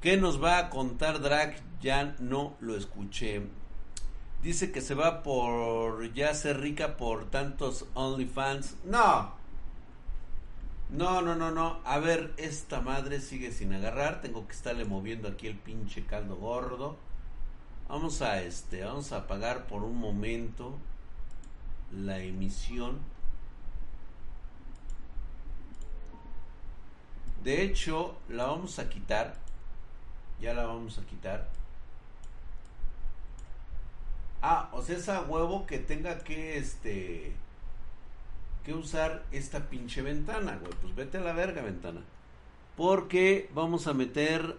¿Qué nos va a contar Drag? Ya no lo escuché. Dice que se va por ya ser rica por tantos OnlyFans. No. No, no, no, no. A ver, esta madre sigue sin agarrar. Tengo que estarle moviendo aquí el pinche caldo gordo. Vamos a este, vamos a apagar por un momento la emisión. De hecho, la vamos a quitar. Ya la vamos a quitar. Ah, o sea, esa huevo que tenga que este que usar esta pinche ventana, güey. Pues vete a la verga, ventana. Porque vamos a meter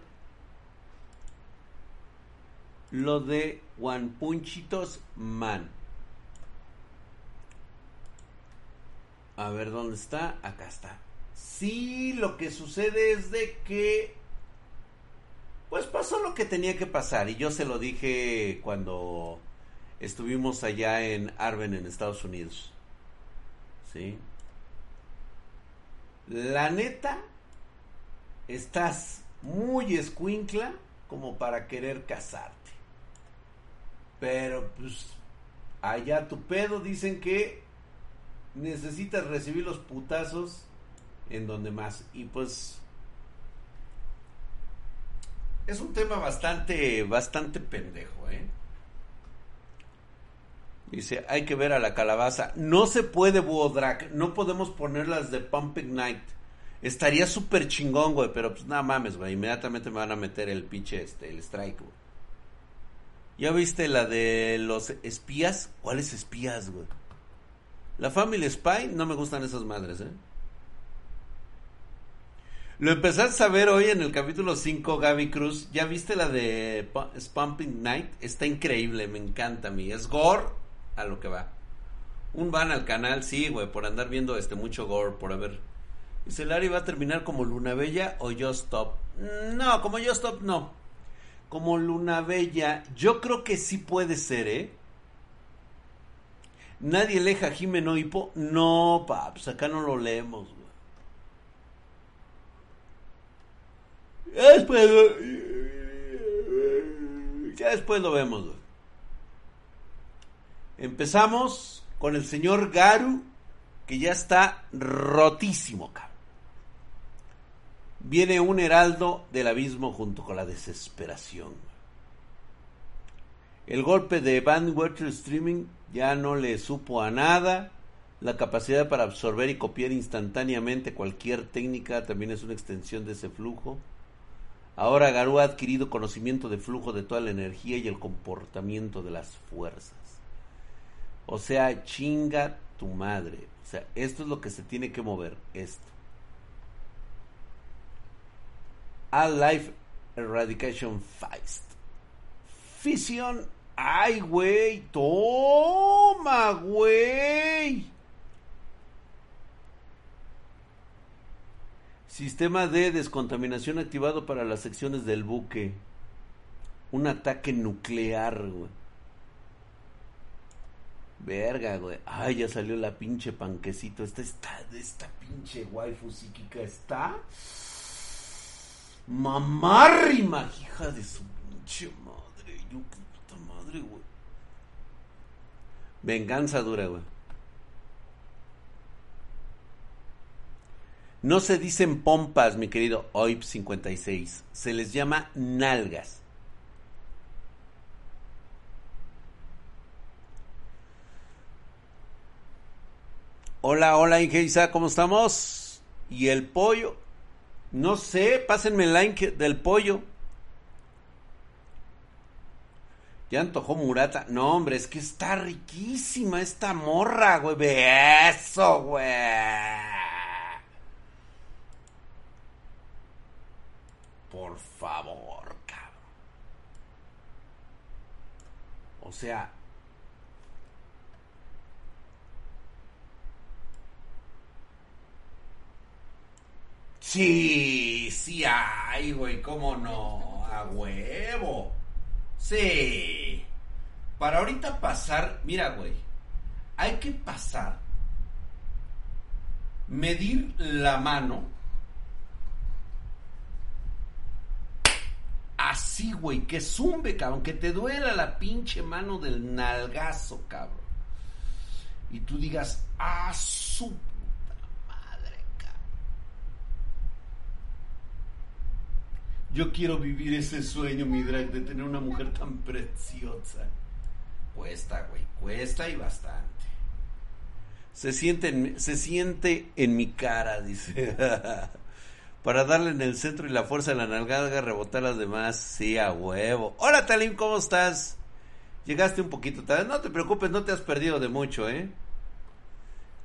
lo de One Punchitos Man. A ver dónde está. Acá está. Sí, lo que sucede es de que pues pasó lo que tenía que pasar y yo se lo dije cuando estuvimos allá en Arben en Estados Unidos. ¿Sí? La neta estás muy escuincla como para querer casarte. Pero pues allá tu pedo dicen que necesitas recibir los putazos en donde más. Y pues es un tema bastante, bastante pendejo, ¿eh? Dice, hay que ver a la calabaza. No se puede, Buodrak. No podemos ponerlas de Pumping Night. Estaría súper chingón, güey. Pero pues nada mames, güey. Inmediatamente me van a meter el pinche, este, el strike, güey. ¿Ya viste la de los espías? ¿Cuáles espías, güey? La Family Spy, no me gustan esas madres, ¿eh? Lo empezaste a ver hoy en el capítulo 5, Gaby Cruz. ¿Ya viste la de Pumping Night? Está increíble, me encanta a mí. Es gore a lo que va. Un van al canal, sí, güey, por andar viendo este mucho gore, por haber. Dice, Larry va a terminar como Luna Bella o Yo Stop. No, como Yo Stop no. Como Luna Bella, yo creo que sí puede ser, ¿eh? Nadie leja Jimeno Hipo. No, paps, acá no lo leemos, güey. Ya después, ya después lo vemos. Empezamos con el señor Garu, que ya está rotísimo, cabrón. Viene un heraldo del abismo junto con la desesperación. El golpe de Bandwater Streaming ya no le supo a nada. La capacidad para absorber y copiar instantáneamente cualquier técnica también es una extensión de ese flujo. Ahora Garú ha adquirido conocimiento de flujo de toda la energía y el comportamiento de las fuerzas. O sea, chinga tu madre. O sea, esto es lo que se tiene que mover. Esto. All Life Eradication Feist. Fisión. Ay, güey. Toma, güey. Sistema de descontaminación activado para las secciones del buque. Un ataque nuclear, güey. Verga, güey. Ay, ya salió la pinche panquecito. Esta está, esta pinche waifu psíquica está. Mamárrima, hija de su pinche madre. Yo, qué puta madre, güey. Venganza dura, güey. No se dicen pompas, mi querido OIP 56. Se les llama nalgas. Hola, hola, Ingeisa, ¿cómo estamos? ¿Y el pollo? No sé, pásenme el like del pollo. Ya antojó Murata. No, hombre, es que está riquísima esta morra, güey. Beso, güey. Por favor, cabrón. O sea, Sí, sí hay, güey, cómo no, a huevo. Sí. Para ahorita pasar, mira, güey, hay que pasar, medir la mano así, güey, que zumbe, cabrón, que te duela la pinche mano del nalgazo, cabrón. Y tú digas, ah, su puta madre, cabrón. Yo quiero vivir ese sueño, mi drag, de tener una mujer tan preciosa. Cuesta, güey, cuesta y bastante. Se siente, en, se siente en mi cara, dice. Para darle en el centro y la fuerza de la nalgada, rebotar las demás. Sí, a huevo. Hola, Talim, ¿cómo estás? Llegaste un poquito tarde. No te preocupes, no te has perdido de mucho, ¿eh?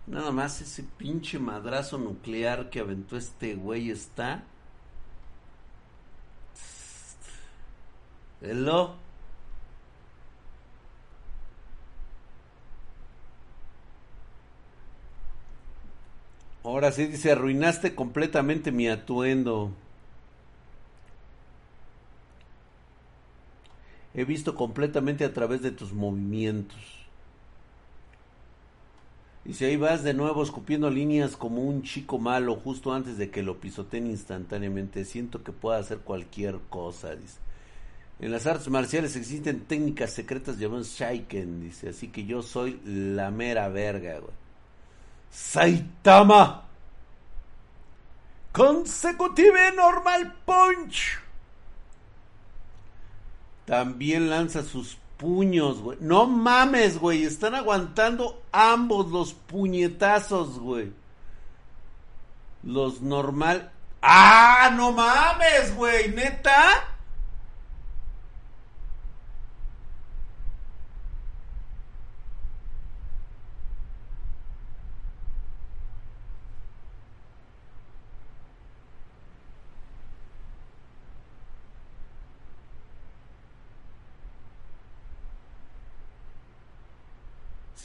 Nada más ese pinche madrazo nuclear que aventó este güey está. Hello. Ahora sí dice, arruinaste completamente mi atuendo. He visto completamente a través de tus movimientos. Y si ahí vas de nuevo escupiendo líneas como un chico malo justo antes de que lo pisoteen instantáneamente. Siento que pueda hacer cualquier cosa, dice. En las artes marciales existen técnicas secretas llamadas Shaiken, dice. Así que yo soy la mera verga, güey. Saitama. Consecutive Normal Punch. También lanza sus puños, güey. No mames, güey. Están aguantando ambos los puñetazos, güey. Los normal. ¡Ah! ¡No mames, güey! ¿Neta?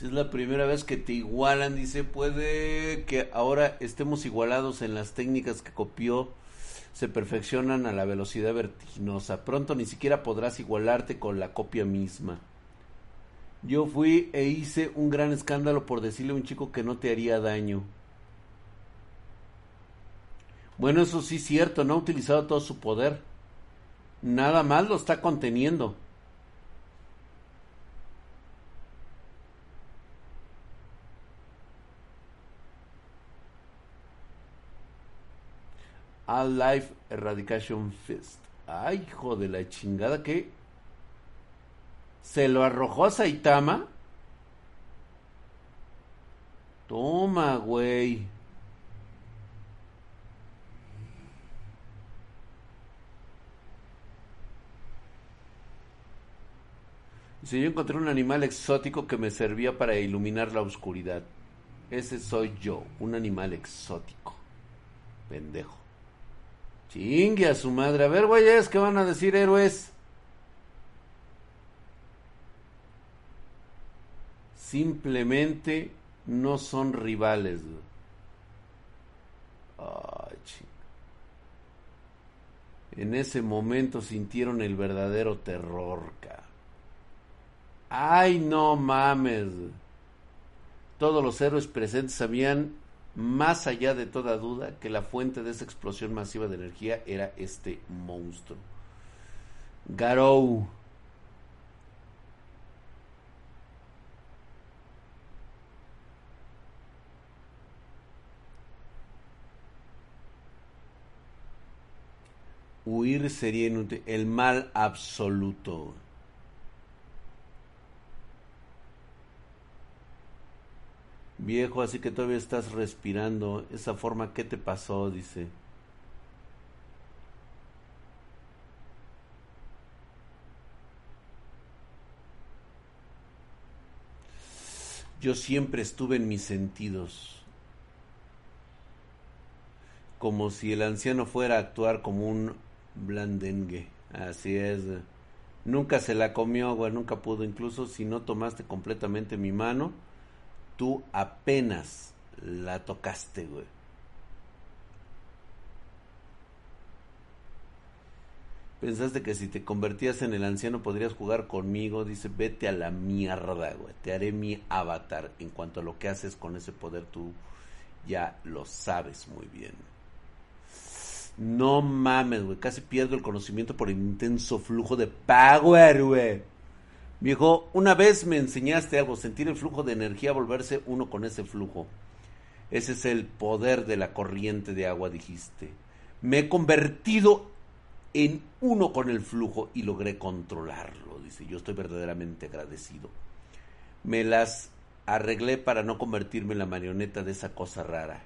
Es la primera vez que te igualan, dice, puede que ahora estemos igualados en las técnicas que copió, se perfeccionan a la velocidad vertiginosa. Pronto ni siquiera podrás igualarte con la copia misma. Yo fui e hice un gran escándalo por decirle a un chico que no te haría daño. Bueno, eso sí es cierto, no ha utilizado todo su poder. Nada más lo está conteniendo. All Life Eradication Fist. Ay, hijo de la chingada que se lo arrojó a Saitama. Toma, güey. Si yo encontré un animal exótico que me servía para iluminar la oscuridad. Ese soy yo, un animal exótico. Pendejo. Chingue a su madre. A ver, güeyes, ¿qué van a decir héroes? Simplemente no son rivales. En ese momento sintieron el verdadero terror, cara. Ay, no mames. Todos los héroes presentes sabían más allá de toda duda que la fuente de esa explosión masiva de energía era este monstruo. Garou. Huir sería inútil. El mal absoluto. Viejo, así que todavía estás respirando. Esa forma, ¿qué te pasó? Dice. Yo siempre estuve en mis sentidos. Como si el anciano fuera a actuar como un blandengue. Así es. Nunca se la comió, güey, nunca pudo. Incluso si no tomaste completamente mi mano tú apenas la tocaste, güey. Pensaste que si te convertías en el anciano podrías jugar conmigo. Dice, vete a la mierda, güey. Te haré mi avatar. En cuanto a lo que haces con ese poder, tú ya lo sabes muy bien. No mames, güey. Casi pierdo el conocimiento por el intenso flujo de power, güey. Viejo, una vez me enseñaste algo, sentir el flujo de energía, volverse uno con ese flujo. Ese es el poder de la corriente de agua, dijiste. Me he convertido en uno con el flujo y logré controlarlo, dice. Yo estoy verdaderamente agradecido. Me las arreglé para no convertirme en la marioneta de esa cosa rara.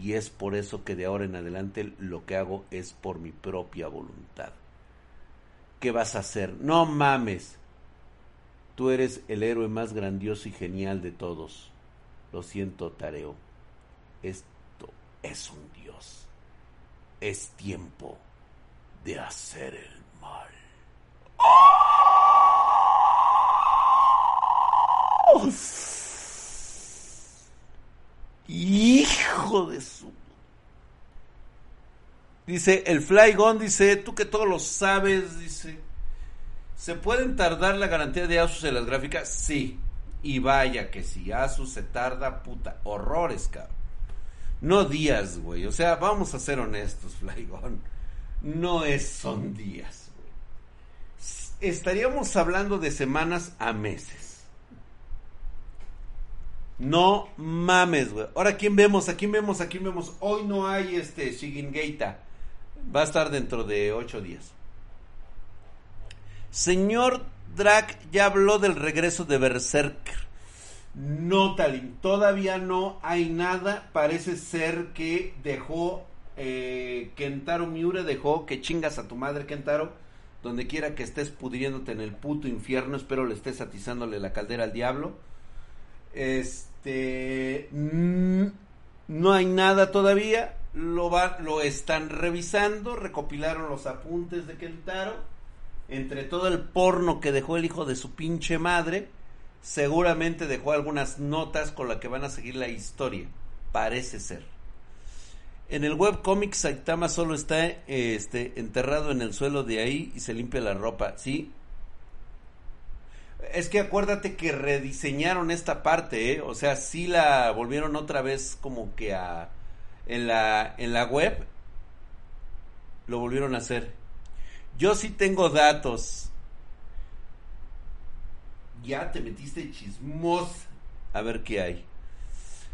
Y es por eso que de ahora en adelante lo que hago es por mi propia voluntad. ¿Qué vas a hacer? No mames. Tú eres el héroe más grandioso y genial de todos. Lo siento, Tareo. Esto es un dios. Es tiempo de hacer el mal. Hijo de su. Dice, el Flygon dice, tú que todo lo sabes, dice. ¿Se pueden tardar la garantía de Asus en las gráficas? Sí. Y vaya que si Asus se tarda, puta, horrores, cabrón. No días, güey. O sea, vamos a ser honestos, Flygon. No es, son días, güey. Estaríamos hablando de semanas a meses. No mames, güey. Ahora, ¿quién vemos? ¿A quién vemos? ¿A quién vemos? Hoy no hay este Shigingeita. Va a estar dentro de ocho días. Señor Drac ya habló del regreso de Berserker. No, Talim, todavía no hay nada. Parece ser que dejó eh, Kentaro Miura, dejó que chingas a tu madre, Kentaro. Donde quiera que estés pudriéndote en el puto infierno, espero le estés atizándole la caldera al diablo. Este. no hay nada todavía. Lo, lo están revisando. Recopilaron los apuntes de Kentaro. Entre todo el porno que dejó el hijo de su pinche madre seguramente dejó algunas notas con las que van a seguir la historia. Parece ser. En el webcomic Saitama solo está este, enterrado en el suelo de ahí y se limpia la ropa, ¿sí? Es que acuérdate que rediseñaron esta parte, ¿eh? O sea, sí la volvieron otra vez como que a... En la, en la web lo volvieron a hacer. Yo sí tengo datos ya te metiste chismos. A ver qué hay.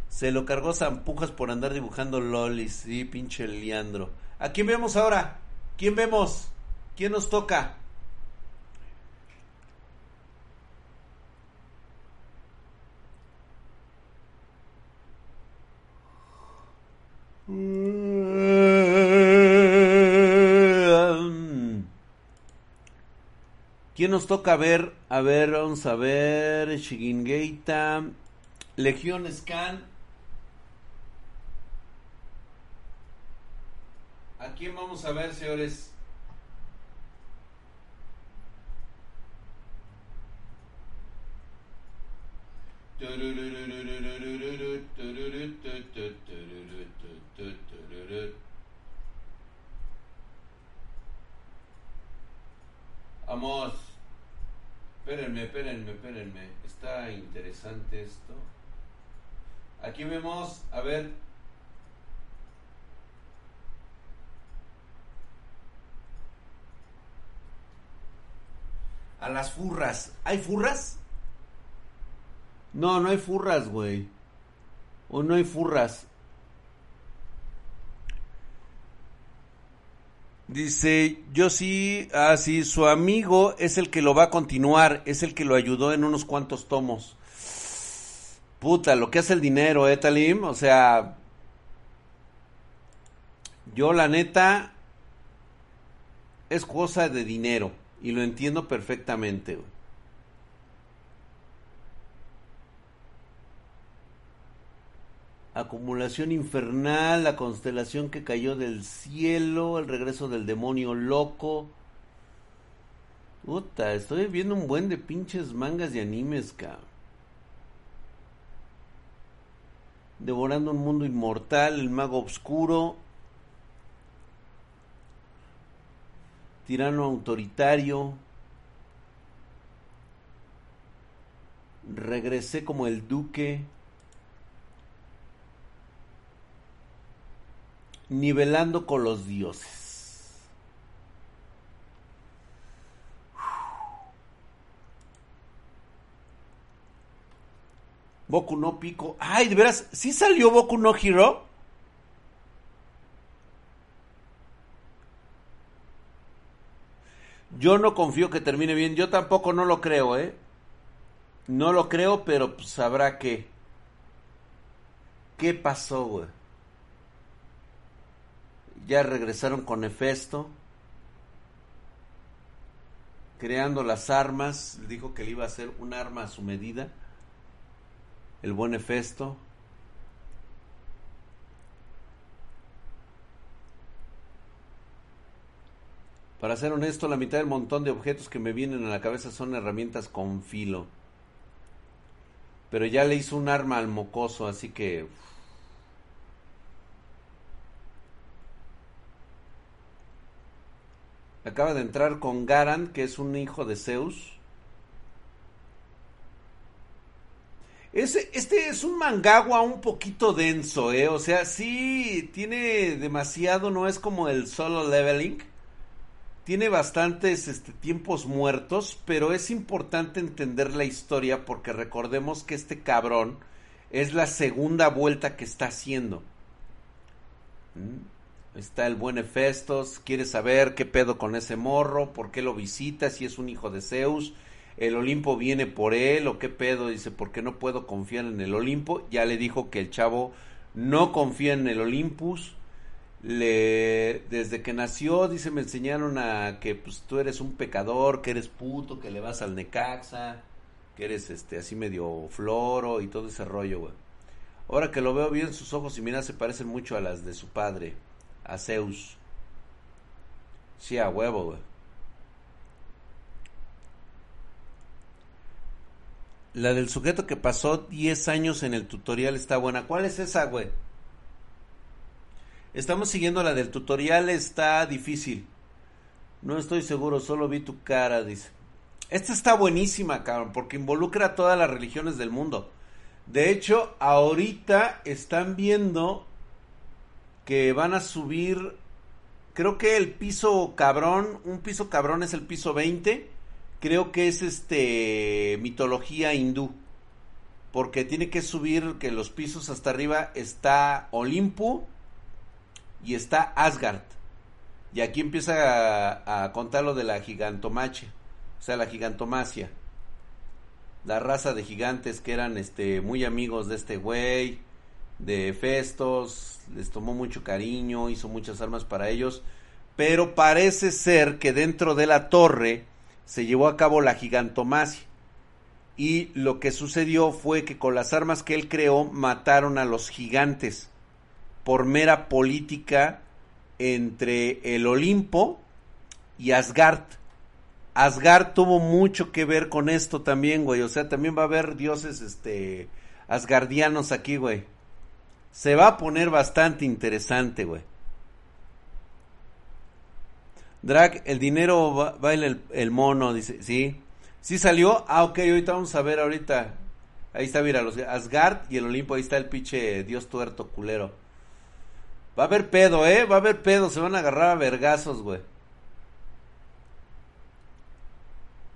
Se lo cargó Zampujas por andar dibujando lolis. Sí, pinche Leandro. ¿A quién vemos ahora? ¿Quién vemos? ¿Quién nos toca? ¿Quién nos toca ver? A ver, vamos a ver. Shigingeita. Legión Scan. ¿A quién vamos a ver, señores? Vamos. Espérenme, espérenme, espérenme. Está interesante esto. Aquí vemos, a ver. A las furras. ¿Hay furras? No, no hay furras, güey. O no hay furras. Dice, yo sí, ah, sí, su amigo es el que lo va a continuar, es el que lo ayudó en unos cuantos tomos. Puta, lo que hace el dinero, eh, Talim, o sea, yo la neta es cosa de dinero y lo entiendo perfectamente. Acumulación infernal, la constelación que cayó del cielo, el regreso del demonio loco. Puta, estoy viendo un buen de pinches mangas y animes, cabrón. Devorando un mundo inmortal, el mago oscuro. Tirano autoritario. Regresé como el duque. Nivelando con los dioses. Boku no Pico. Ay, de veras, ¿sí salió Boku no Hero? Yo no confío que termine bien. Yo tampoco no lo creo, ¿eh? No lo creo, pero pues sabrá qué. ¿Qué pasó, güey? Ya regresaron con Hefesto. Creando las armas. Dijo que le iba a hacer un arma a su medida. El buen Hefesto. Para ser honesto, la mitad del montón de objetos que me vienen a la cabeza son herramientas con filo. Pero ya le hizo un arma al mocoso, así que... Acaba de entrar con Garan, que es un hijo de Zeus. Este es un mangagua un poquito denso, ¿eh? O sea, sí tiene demasiado, no es como el solo leveling tiene bastantes este, tiempos muertos, pero es importante entender la historia porque recordemos que este cabrón es la segunda vuelta que está haciendo. ¿Mm? Está el buen Hefestos, quiere saber qué pedo con ese morro, por qué lo visita, si es un hijo de Zeus, el Olimpo viene por él o qué pedo, dice, porque no puedo confiar en el Olimpo. Ya le dijo que el chavo no confía en el Olympus le desde que nació dice me enseñaron a que pues tú eres un pecador que eres puto que le vas al Necaxa que eres este así medio floro y todo ese rollo güey ahora que lo veo bien sus ojos y mira se parecen mucho a las de su padre a Zeus sí a huevo güey la del sujeto que pasó 10 años en el tutorial está buena ¿cuál es esa güey? Estamos siguiendo la del tutorial, está difícil. No estoy seguro, solo vi tu cara, dice. Esta está buenísima, cabrón, porque involucra a todas las religiones del mundo. De hecho, ahorita están viendo que van a subir, creo que el piso cabrón, un piso cabrón es el piso 20, creo que es este mitología hindú, porque tiene que subir que los pisos hasta arriba está Olimpo, y está Asgard. Y aquí empieza a, contar lo de la gigantomache, o sea, la gigantomacia. La raza de gigantes que eran este muy amigos de este güey, de Festos, les tomó mucho cariño, hizo muchas armas para ellos, pero parece ser que dentro de la torre se llevó a cabo la gigantomacia. Y lo que sucedió fue que con las armas que él creó mataron a los gigantes por mera política entre el Olimpo y Asgard. Asgard tuvo mucho que ver con esto también, güey. O sea, también va a haber dioses, este, asgardianos aquí, güey. Se va a poner bastante interesante, güey. Drag, el dinero baila el, el, mono, dice, ¿sí? ¿Sí salió? Ah, ok, ahorita vamos a ver ahorita. Ahí está, mira, los Asgard y el Olimpo, ahí está el pinche dios tuerto culero. Va a haber pedo, ¿eh? Va a haber pedo. Se van a agarrar a vergazos, güey.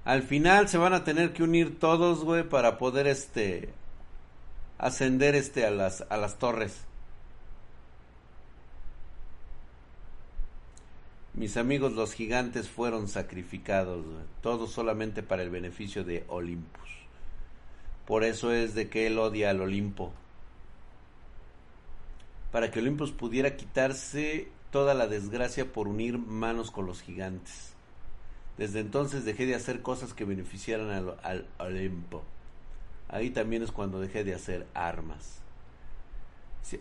Al final se van a tener que unir todos, güey, para poder, este, ascender, este, a las, a las torres. Mis amigos los gigantes fueron sacrificados. Todo solamente para el beneficio de Olympus. Por eso es de que él odia al Olimpo para que Olympus pudiera quitarse toda la desgracia por unir manos con los gigantes. Desde entonces dejé de hacer cosas que beneficiaran al, al Olimpo. Ahí también es cuando dejé de hacer armas.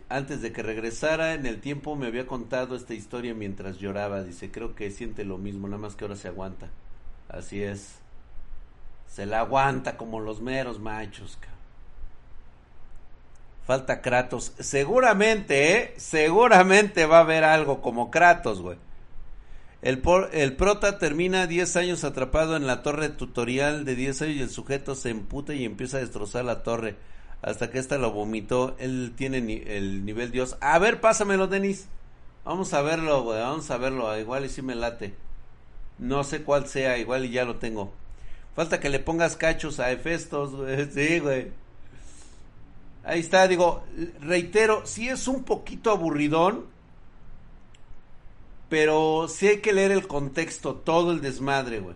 antes de que regresara en el tiempo me había contado esta historia mientras lloraba. Dice, creo que siente lo mismo, nada más que ahora se aguanta. Así es. Se la aguanta como los meros machos. Falta Kratos. Seguramente, ¿eh? Seguramente va a haber algo como Kratos, güey. El, el prota termina 10 años atrapado en la torre tutorial de 10 años y el sujeto se emputa y empieza a destrozar la torre. Hasta que esta lo vomitó. Él tiene el nivel Dios. A ver, pásamelo, Denis. Vamos a verlo, güey, vamos a verlo. Igual y si me late. No sé cuál sea, igual y ya lo tengo. Falta que le pongas cachos a Efestos, güey. Sí, güey. Ahí está, digo, reitero, sí es un poquito aburridón, pero sí hay que leer el contexto, todo el desmadre, güey.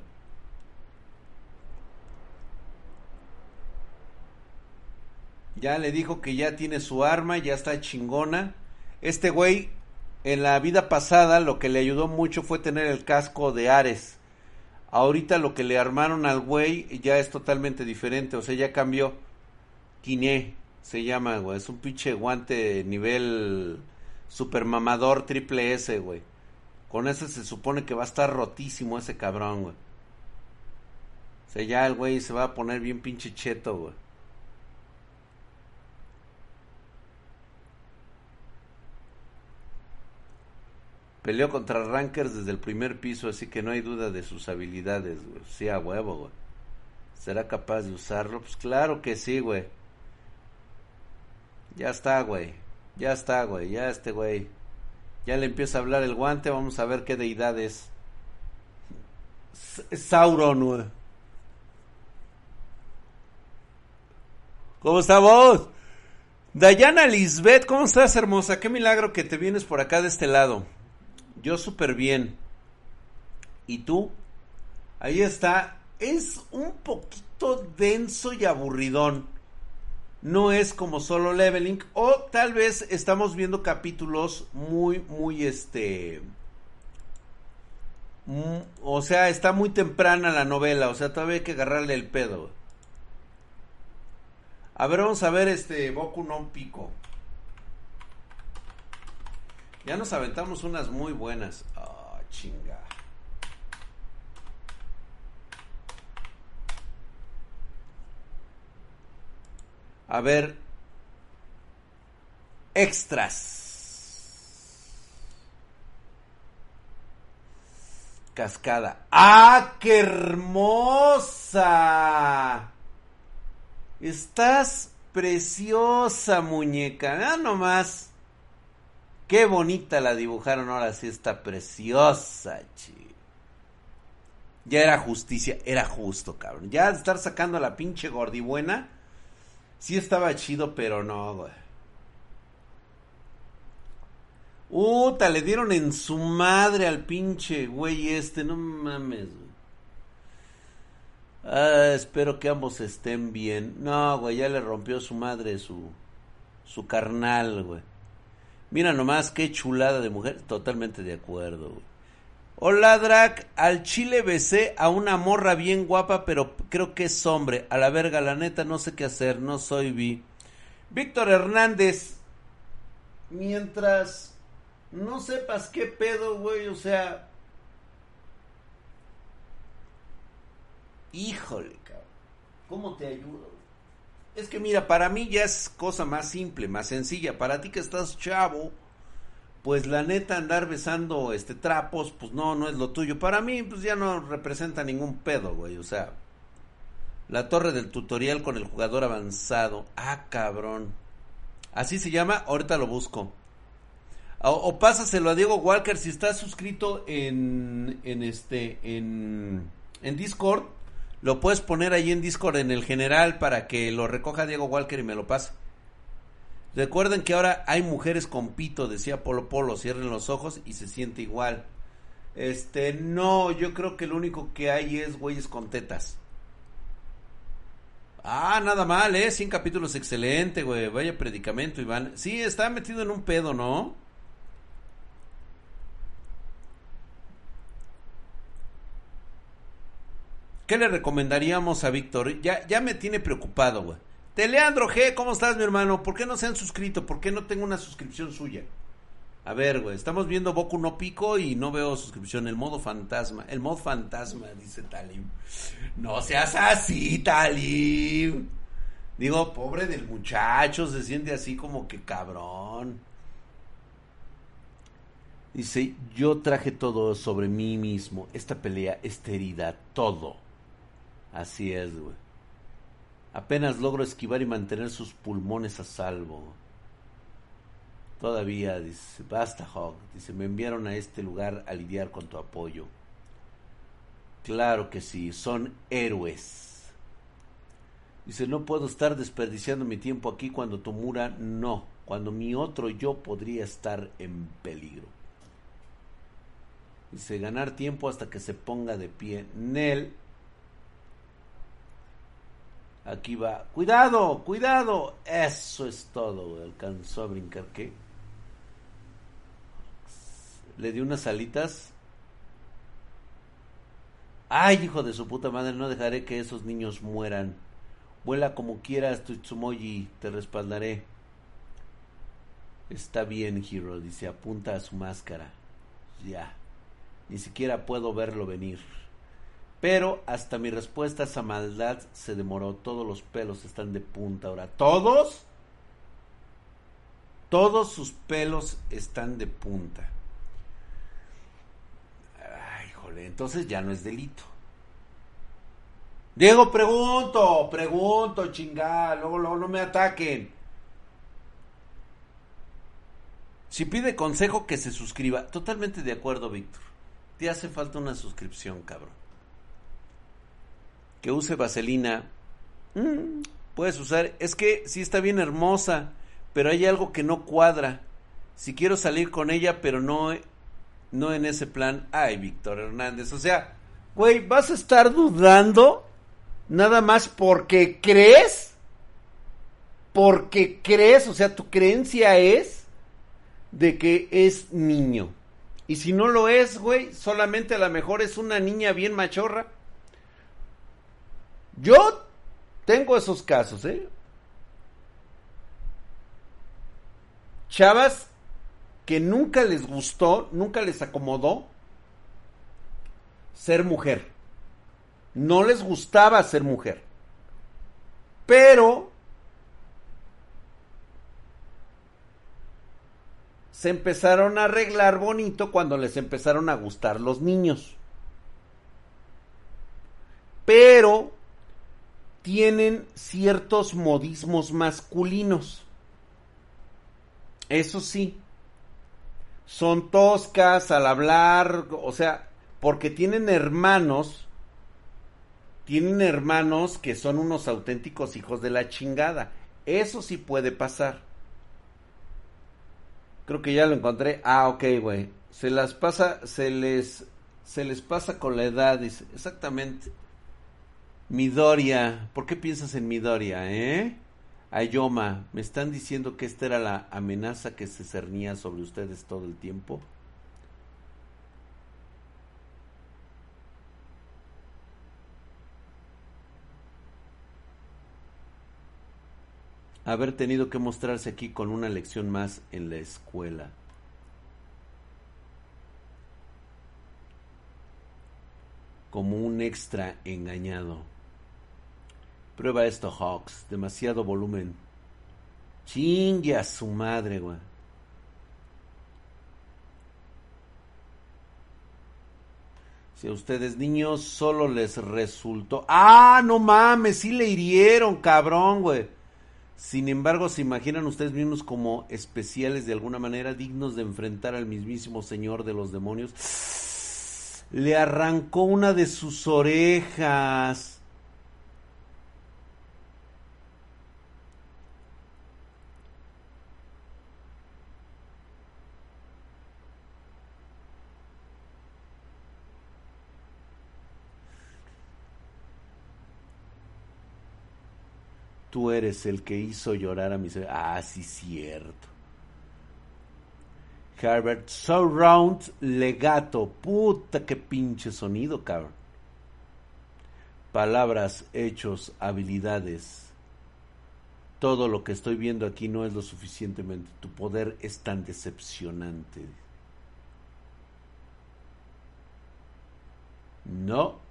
Ya le dijo que ya tiene su arma, ya está chingona. Este güey, en la vida pasada, lo que le ayudó mucho fue tener el casco de Ares. Ahorita lo que le armaron al güey ya es totalmente diferente, o sea, ya cambió. Quiné se llama, güey. Es un pinche guante nivel super mamador triple S, güey. Con ese se supone que va a estar rotísimo ese cabrón, güey. O sea, ya el güey se va a poner bien pinche cheto, güey. Peleó contra Rankers desde el primer piso, así que no hay duda de sus habilidades, güey. Sí, a huevo, güey. ¿Será capaz de usarlo? Pues claro que sí, güey. Ya está, güey. Ya está, güey. Ya este güey. Ya le empieza a hablar el guante. Vamos a ver qué deidad es. Sauron. ¿Cómo estamos? Dayana Lisbeth, ¿cómo estás, hermosa? Qué milagro que te vienes por acá de este lado. Yo súper bien. ¿Y tú? Ahí está. Es un poquito denso y aburridón no es como solo leveling o tal vez estamos viendo capítulos muy muy este mm, o sea está muy temprana la novela o sea todavía hay que agarrarle el pedo. A ver vamos a ver este Boku no Pico. Ya nos aventamos unas muy buenas. Ah chinga A ver. Extras. Cascada. ¡Ah, qué hermosa! Estás preciosa, muñeca. Ah, nomás. Qué bonita la dibujaron ahora sí está preciosa. Ya era justicia, era justo, cabrón. Ya estar sacando a la pinche gordibuena Sí estaba chido, pero no, güey. Uta, le dieron en su madre al pinche güey este, no mames, güey. Ah, espero que ambos estén bien. No, güey, ya le rompió su madre su su carnal, güey. Mira nomás qué chulada de mujer, totalmente de acuerdo, güey. Hola Drac, al chile besé a una morra bien guapa, pero creo que es hombre. A la verga, la neta, no sé qué hacer, no soy bi. Víctor Hernández, mientras no sepas qué pedo, güey, o sea... Híjole, cabrón. ¿Cómo te ayudo? Es que mira, para mí ya es cosa más simple, más sencilla. Para ti que estás chavo, pues la neta andar besando este trapos, pues no, no es lo tuyo. Para mí, pues ya no representa ningún pedo, güey. O sea, la torre del tutorial con el jugador avanzado. Ah, cabrón. Así se llama, ahorita lo busco. O, pásaselo a Diego Walker si estás suscrito en, en este, en, en Discord. Lo puedes poner ahí en Discord en el general para que lo recoja Diego Walker y me lo pase. Recuerden que ahora hay mujeres con pito, decía Polo Polo, cierren los ojos y se siente igual. Este, no, yo creo que lo único que hay es güeyes con tetas. Ah, nada mal, ¿eh? 100 capítulos, excelente, güey. Vaya predicamento, Iván. Sí, está metido en un pedo, ¿no? ¿Qué le recomendaríamos a Víctor? Ya, ya me tiene preocupado, güey. Teleandro G, ¿cómo estás, mi hermano? ¿Por qué no se han suscrito? ¿Por qué no tengo una suscripción suya? A ver, güey, estamos viendo Boku no Pico y no veo suscripción. El modo fantasma. El modo fantasma, dice Talim. No seas así, Talim. Digo, pobre del muchacho, se siente así como que cabrón. Dice, yo traje todo sobre mí mismo. Esta pelea, esta herida, todo. Así es, güey. Apenas logro esquivar y mantener sus pulmones a salvo. Todavía dice, basta Hawk, dice, me enviaron a este lugar a lidiar con tu apoyo. Claro que sí, son héroes. Dice, no puedo estar desperdiciando mi tiempo aquí cuando Tomura no, cuando mi otro yo podría estar en peligro. Dice, ganar tiempo hasta que se ponga de pie. Nel. Aquí va. Cuidado, cuidado. Eso es todo. Alcanzó a brincar. ¿Qué? Le dio unas alitas. Ay, hijo de su puta madre, no dejaré que esos niños mueran. Vuela como quieras, Tsumoji, te respaldaré. Está bien, Hiro, dice, apunta a su máscara. Ya. Ni siquiera puedo verlo venir. Pero hasta mi respuesta a esa maldad se demoró. Todos los pelos están de punta ahora. ¿Todos? Todos sus pelos están de punta. Ay, jole, entonces ya no es delito. Diego, pregunto, pregunto, chingada, luego, luego no me ataquen. Si pide consejo que se suscriba. Totalmente de acuerdo, Víctor. Te hace falta una suscripción, cabrón. Que use vaselina. Mm, puedes usar. Es que sí está bien hermosa, pero hay algo que no cuadra. Si quiero salir con ella, pero no, no en ese plan. Ay, Víctor Hernández. O sea, güey, ¿vas a estar dudando nada más porque crees? Porque crees, o sea, tu creencia es de que es niño. Y si no lo es, güey, solamente a lo mejor es una niña bien machorra. Yo tengo esos casos, ¿eh? Chavas que nunca les gustó, nunca les acomodó ser mujer. No les gustaba ser mujer. Pero se empezaron a arreglar bonito cuando les empezaron a gustar los niños. Pero tienen ciertos modismos masculinos. Eso sí, son toscas al hablar, o sea, porque tienen hermanos, tienen hermanos que son unos auténticos hijos de la chingada. Eso sí puede pasar. Creo que ya lo encontré. Ah, ok, güey. Se las pasa, se les, se les pasa con la edad, dice. Exactamente. Midoria. ¿Por qué piensas en Midoria, eh? Ayoma, ¿me están diciendo que esta era la amenaza que se cernía sobre ustedes todo el tiempo? haber tenido que mostrarse aquí con una lección más en la escuela. Como un extra engañado. Prueba esto, Hawks. Demasiado volumen. Chingue a su madre, güey. Si a ustedes niños solo les resultó... Ah, no mames, sí le hirieron, cabrón, güey. Sin embargo, se imaginan ustedes mismos como especiales de alguna manera, dignos de enfrentar al mismísimo Señor de los demonios. Le arrancó una de sus orejas. Tú eres el que hizo llorar a mis... Ah, sí, cierto. Herbert Surround Legato. Puta, qué pinche sonido, cabrón. Palabras, hechos, habilidades. Todo lo que estoy viendo aquí no es lo suficientemente. Tu poder es tan decepcionante. No.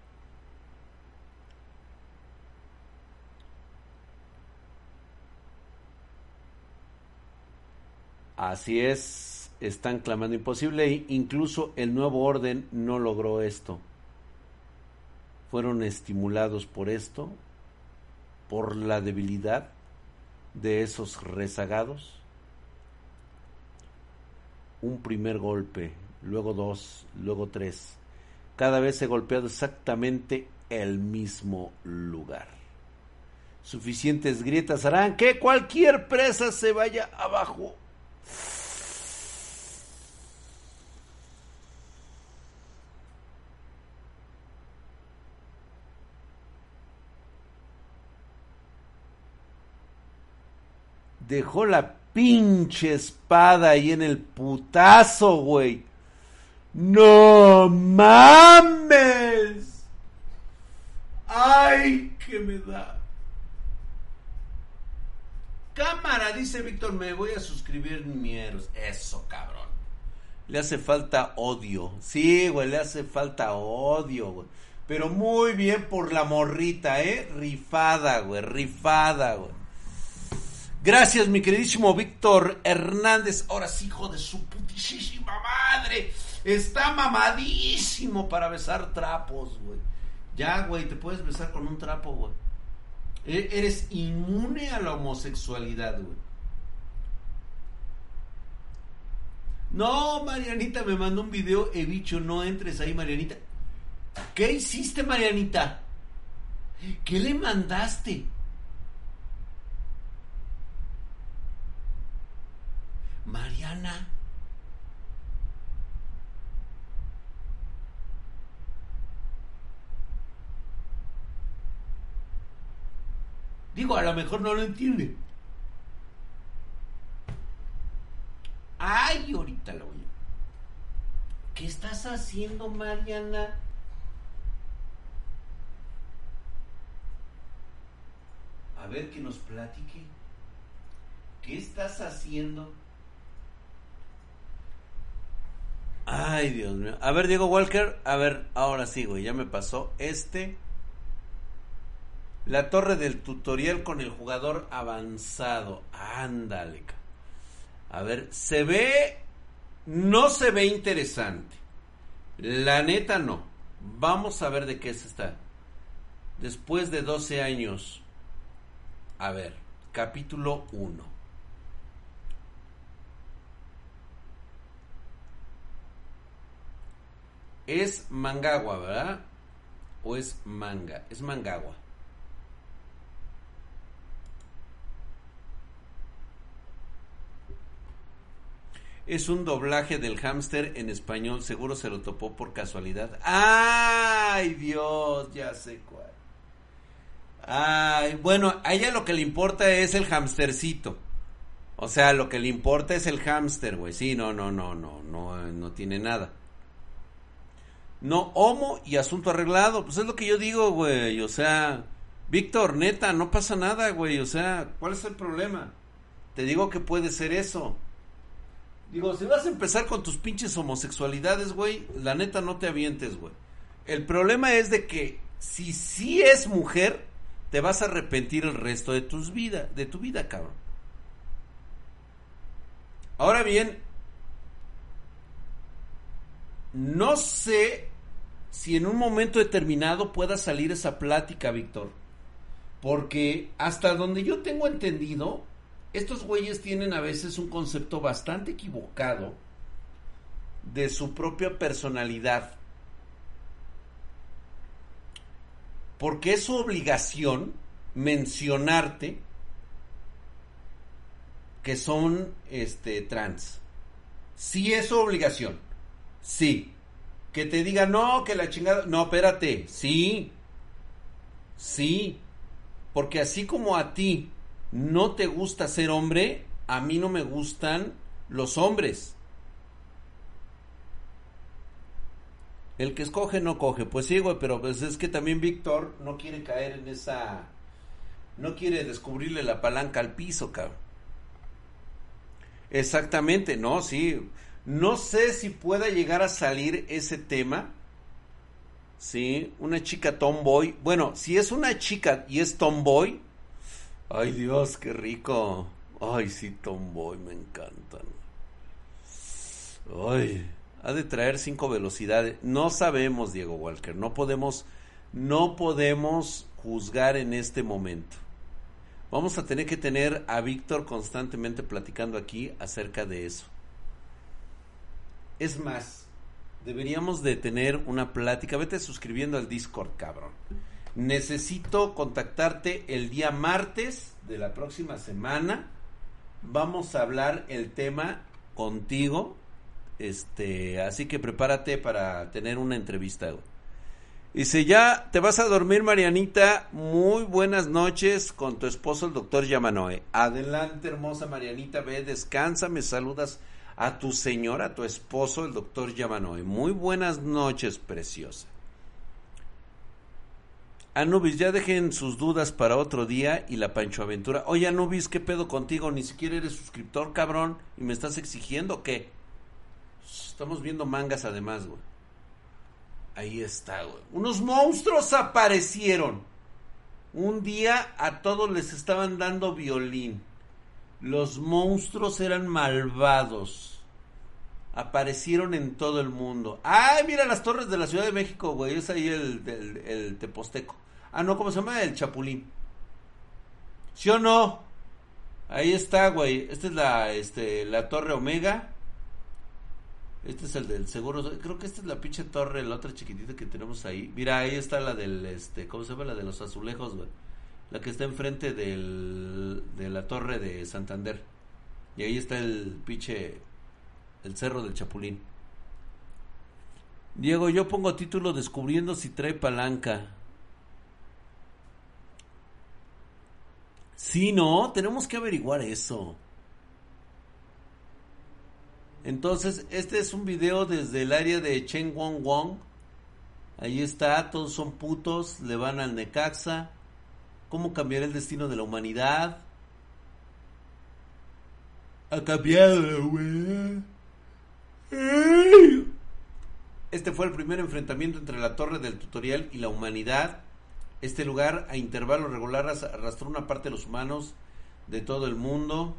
Así es, están clamando imposible incluso el nuevo orden no logró esto. Fueron estimulados por esto, por la debilidad de esos rezagados. un primer golpe, luego dos, luego tres. Cada vez he golpeado exactamente el mismo lugar. Suficientes grietas harán que cualquier presa se vaya abajo. Dejó la pinche espada ahí en el putazo, güey. No mames. Ay, que me da. Cámara, dice Víctor, me voy a suscribir mieros. Eso, cabrón. Le hace falta odio. Sí, güey, le hace falta odio, güey. Pero muy bien por la morrita, ¿eh? Rifada, güey, rifada, güey. Gracias, mi queridísimo Víctor Hernández. Ahora sí, hijo de su putísima madre. Está mamadísimo para besar trapos, güey. Ya, güey, te puedes besar con un trapo, güey. E-, eres inmune a la homosexualidad, güey. No, Marianita me mandó un video, he dicho, no entres ahí, Marianita. ¿Qué hiciste, Marianita? ¿Qué le mandaste? Mariana. Digo, a lo mejor no lo entiende. Ay, ahorita lo voy. ¿Qué estás haciendo, Mariana? A ver que nos platique. ¿Qué estás haciendo? Ay, Dios mío. A ver, Diego Walker. A ver, ahora sí, güey. Ya me pasó. Este. La torre del tutorial con el jugador avanzado. Ándale. A ver, se ve. No se ve interesante. La neta no. Vamos a ver de qué es esta. Después de 12 años. A ver, capítulo 1. Es Mangagua, ¿verdad? ¿O es manga? Es Mangagua. Es un doblaje del hámster en español. Seguro se lo topó por casualidad. ¡Ay, Dios! Ya sé cuál. Ay, bueno, a ella lo que le importa es el hamstercito. O sea, lo que le importa es el hámster, güey. Sí, no, no, no, no, no, no tiene nada. No, homo y asunto arreglado. Pues es lo que yo digo, güey. O sea, Víctor, neta, no pasa nada, güey. O sea, ¿cuál es el problema? Te digo que puede ser eso. Digo, si vas a empezar con tus pinches homosexualidades, güey, la neta no te avientes, güey. El problema es de que si sí es mujer, te vas a arrepentir el resto de tus vida, de tu vida, cabrón. Ahora bien, no sé si en un momento determinado pueda salir esa plática, Víctor. Porque hasta donde yo tengo entendido, estos güeyes tienen a veces un concepto bastante equivocado de su propia personalidad. Porque es su obligación mencionarte que son este trans. Sí es su obligación. Sí. Que te diga, no, que la chingada. No, espérate. Sí. Sí. Porque así como a ti no te gusta ser hombre, a mí no me gustan los hombres. El que escoge no coge. Pues sí, güey, pero pues es que también Víctor no quiere caer en esa... No quiere descubrirle la palanca al piso, cabrón. Exactamente, no, sí. No sé si pueda llegar a salir ese tema. Sí, una chica tomboy. Bueno, si es una chica y es tomboy, Ay Dios, qué rico. Ay, sí, Tomboy, me encantan. Ay, ha de traer cinco velocidades. No sabemos, Diego Walker, no podemos, no podemos juzgar en este momento. Vamos a tener que tener a Víctor constantemente platicando aquí acerca de eso. Es más, deberíamos de tener una plática. Vete suscribiendo al Discord, cabrón. Necesito contactarte el día martes de la próxima semana. Vamos a hablar el tema contigo. Este, así que prepárate para tener una entrevista. Dice, ya te vas a dormir, Marianita. Muy buenas noches con tu esposo, el doctor Yamanoe. Adelante, hermosa Marianita. Ve, descansa, me saludas a tu señora, a tu esposo, el doctor Yamanoe. Muy buenas noches, preciosa. Anubis, ya dejen sus dudas para otro día y la Pancho Aventura. Oye, Anubis, ¿qué pedo contigo? Ni siquiera eres suscriptor, cabrón. ¿Y me estás exigiendo qué? Estamos viendo mangas además, güey. Ahí está, güey. Unos monstruos aparecieron. Un día a todos les estaban dando violín. Los monstruos eran malvados. Aparecieron en todo el mundo. ¡Ay, mira las torres de la Ciudad de México, güey! Es ahí el, el, Teposteco. Ah, no, ¿cómo se llama? El Chapulín. ¿Sí o no? Ahí está, güey. Esta es la, este, la Torre Omega. Este es el del seguro. Creo que esta es la pinche torre, la otra chiquitita que tenemos ahí. Mira, ahí está la del, este, ¿cómo se llama? La de los azulejos, güey. La que está enfrente del, de la torre de Santander. Y ahí está el pinche, el cerro del Chapulín. Diego, yo pongo título descubriendo si trae palanca. Sí, no, tenemos que averiguar eso. Entonces, este es un video desde el área de Chen Wong Wong. Ahí está, todos son putos, le van al Necaxa. ¿Cómo cambiar el destino de la humanidad? Ha cambiado, güey. Este fue el primer enfrentamiento entre la torre del tutorial y la humanidad. Este lugar a intervalos regulares arrastró una parte de los humanos de todo el mundo.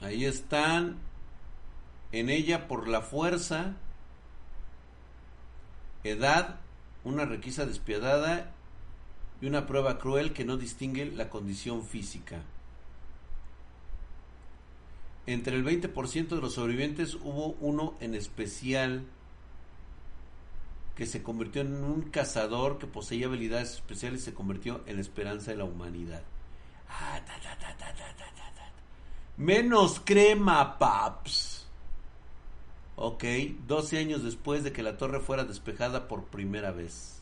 Ahí están en ella por la fuerza, edad, una requisa despiadada y una prueba cruel que no distingue la condición física. Entre el 20% de los sobrevivientes hubo uno en especial que se convirtió en un cazador que poseía habilidades especiales y se convirtió en la esperanza de la humanidad. Ah, Menos crema, paps. Ok, 12 años después de que la torre fuera despejada por primera vez.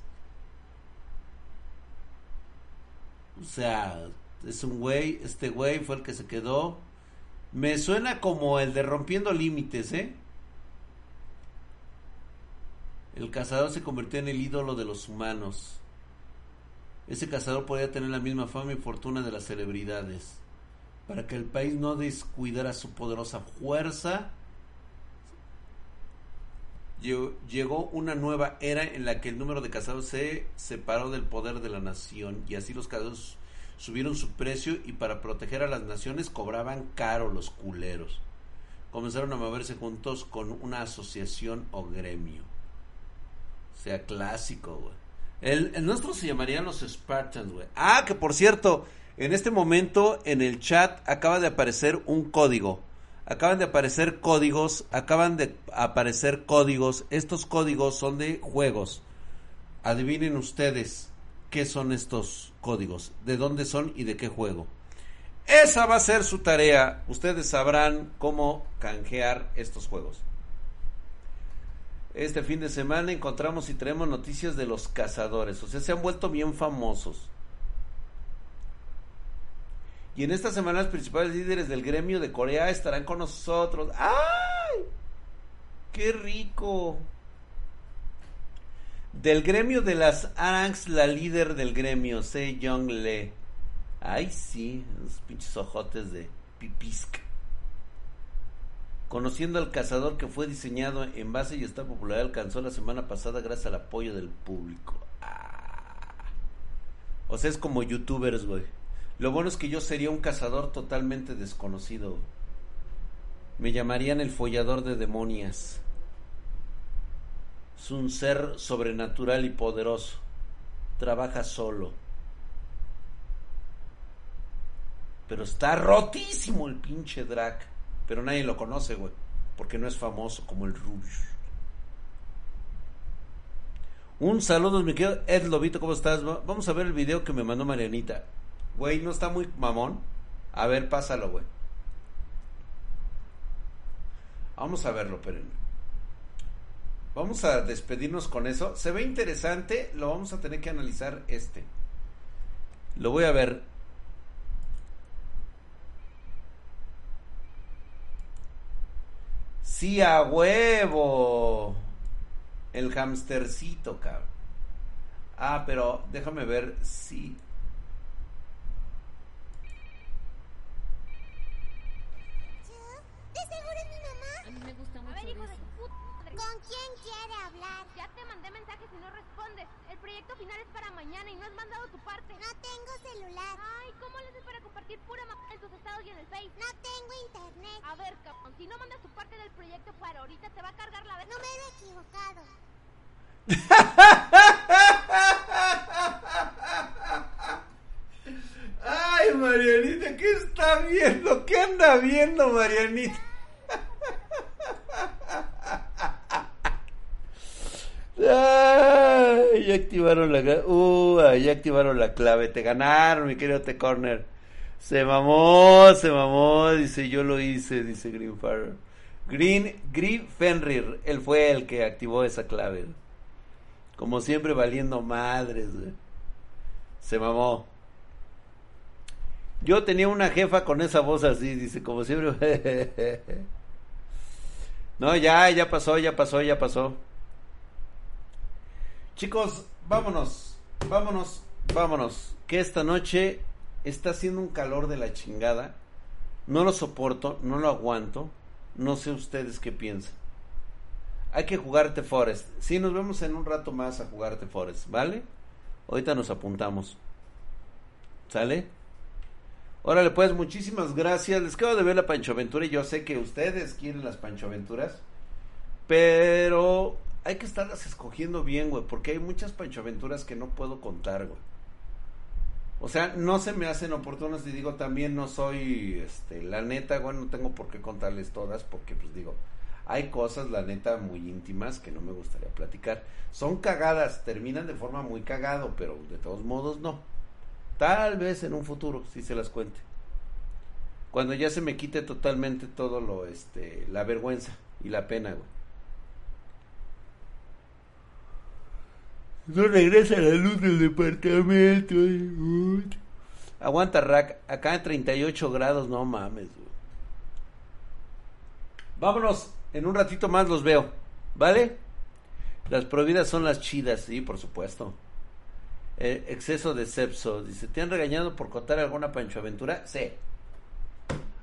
O sea, es un güey, este güey fue el que se quedó. Me suena como el de rompiendo límites, ¿eh? El cazador se convirtió en el ídolo de los humanos. Ese cazador podía tener la misma fama y fortuna de las celebridades para que el país no descuidara su poderosa fuerza, llegó una nueva era en la que el número de casados se separó del poder de la nación y así los casados subieron su precio y para proteger a las naciones cobraban caro los culeros. Comenzaron a moverse juntos con una asociación o gremio. O sea, clásico, güey. El, el nuestro se llamarían los Spartans, güey. Ah, que por cierto, en este momento en el chat acaba de aparecer un código. Acaban de aparecer códigos, acaban de aparecer códigos. Estos códigos son de juegos. Adivinen ustedes qué son estos códigos, de dónde son y de qué juego. Esa va a ser su tarea. Ustedes sabrán cómo canjear estos juegos. Este fin de semana encontramos y traemos noticias de los cazadores. O sea, se han vuelto bien famosos. Y en esta semana los principales líderes del gremio de Corea estarán con nosotros. ¡Ay! ¡Qué rico! Del gremio de las Arangs, la líder del gremio, Se Young Le. Ay, sí, los pinches ojotes de pipisca. Conociendo al cazador que fue diseñado en base y esta popularidad alcanzó la semana pasada gracias al apoyo del público. Ah. O sea, es como youtubers, güey. Lo bueno es que yo sería un cazador totalmente desconocido. Me llamarían el follador de demonias. Es un ser sobrenatural y poderoso. Trabaja solo. Pero está rotísimo el pinche drag. Pero nadie lo conoce, güey. Porque no es famoso como el Rouge. Un saludo, mi querido Ed Lobito, ¿cómo estás? Vamos a ver el video que me mandó Marianita. Güey, ¿no está muy mamón? A ver, pásalo, güey. Vamos a verlo, pero Vamos a despedirnos con eso. Se ve interesante, lo vamos a tener que analizar este. Lo voy a ver. Sí, a huevo. El hamstercito, cabrón. Ah, pero déjame ver si... ¿De ¿Con quién quiere hablar? Ya te mandé mensajes y no respondes. El proyecto final es para mañana y no has mandado tu parte. No tengo celular. Ay, ¿cómo le haces para compartir pura mamá en tus estados y en el Face? No tengo internet. A ver, cabrón, si no mandas tu parte del proyecto para ahorita te va a cargar la vez. No me he equivocado. Ay, Marianita, ¿qué está viendo? ¿Qué anda viendo, Marianita? Ay, ya activaron la uh, ya activaron la clave. Te ganaron, mi querido T Corner. Se mamó, se mamó, dice yo lo hice, dice Green. Green, Green Fenrir, él fue el que activó esa clave. Como siempre valiendo madres. Se mamó. Yo tenía una jefa con esa voz así, dice, como siempre. no, ya, ya pasó, ya pasó, ya pasó. Chicos, vámonos, vámonos, vámonos. Que esta noche está haciendo un calor de la chingada. No lo soporto, no lo aguanto. No sé ustedes qué piensan. Hay que jugarte Forest. Sí, nos vemos en un rato más a jugarte Forest, ¿vale? Ahorita nos apuntamos. ¿Sale? Órale, pues, muchísimas gracias. Les acabo de ver la Pancho Aventura y yo sé que ustedes quieren las Pancho Aventuras. Pero hay que estarlas escogiendo bien, güey, porque hay muchas Pancho Aventuras que no puedo contar, güey. O sea, no se me hacen oportunas y digo, también no soy, este, la neta, güey, no tengo por qué contarles todas porque, pues digo, hay cosas, la neta, muy íntimas que no me gustaría platicar. Son cagadas, terminan de forma muy cagado, pero de todos modos no. Tal vez en un futuro, si se las cuente. Cuando ya se me quite totalmente todo lo, este, la vergüenza y la pena, güey. No regresa la luz del departamento. Aguanta, Rack. Acá en 38 grados, no mames. Vámonos. En un ratito más los veo. ¿Vale? Las prohibidas son las chidas, sí, por supuesto. Exceso de sepso. Dice, ¿te han regañado por contar alguna Pancho Aventura? Sí.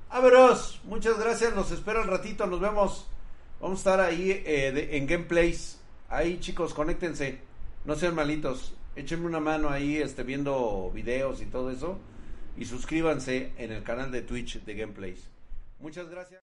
Vámonos. Muchas gracias. Los espero al ratito. Nos vemos. Vamos a estar ahí eh, en Gameplays. Ahí, chicos, conéctense. No sean malitos. Échenme una mano ahí este, viendo videos y todo eso. Y suscríbanse en el canal de Twitch de Gameplays. Muchas gracias.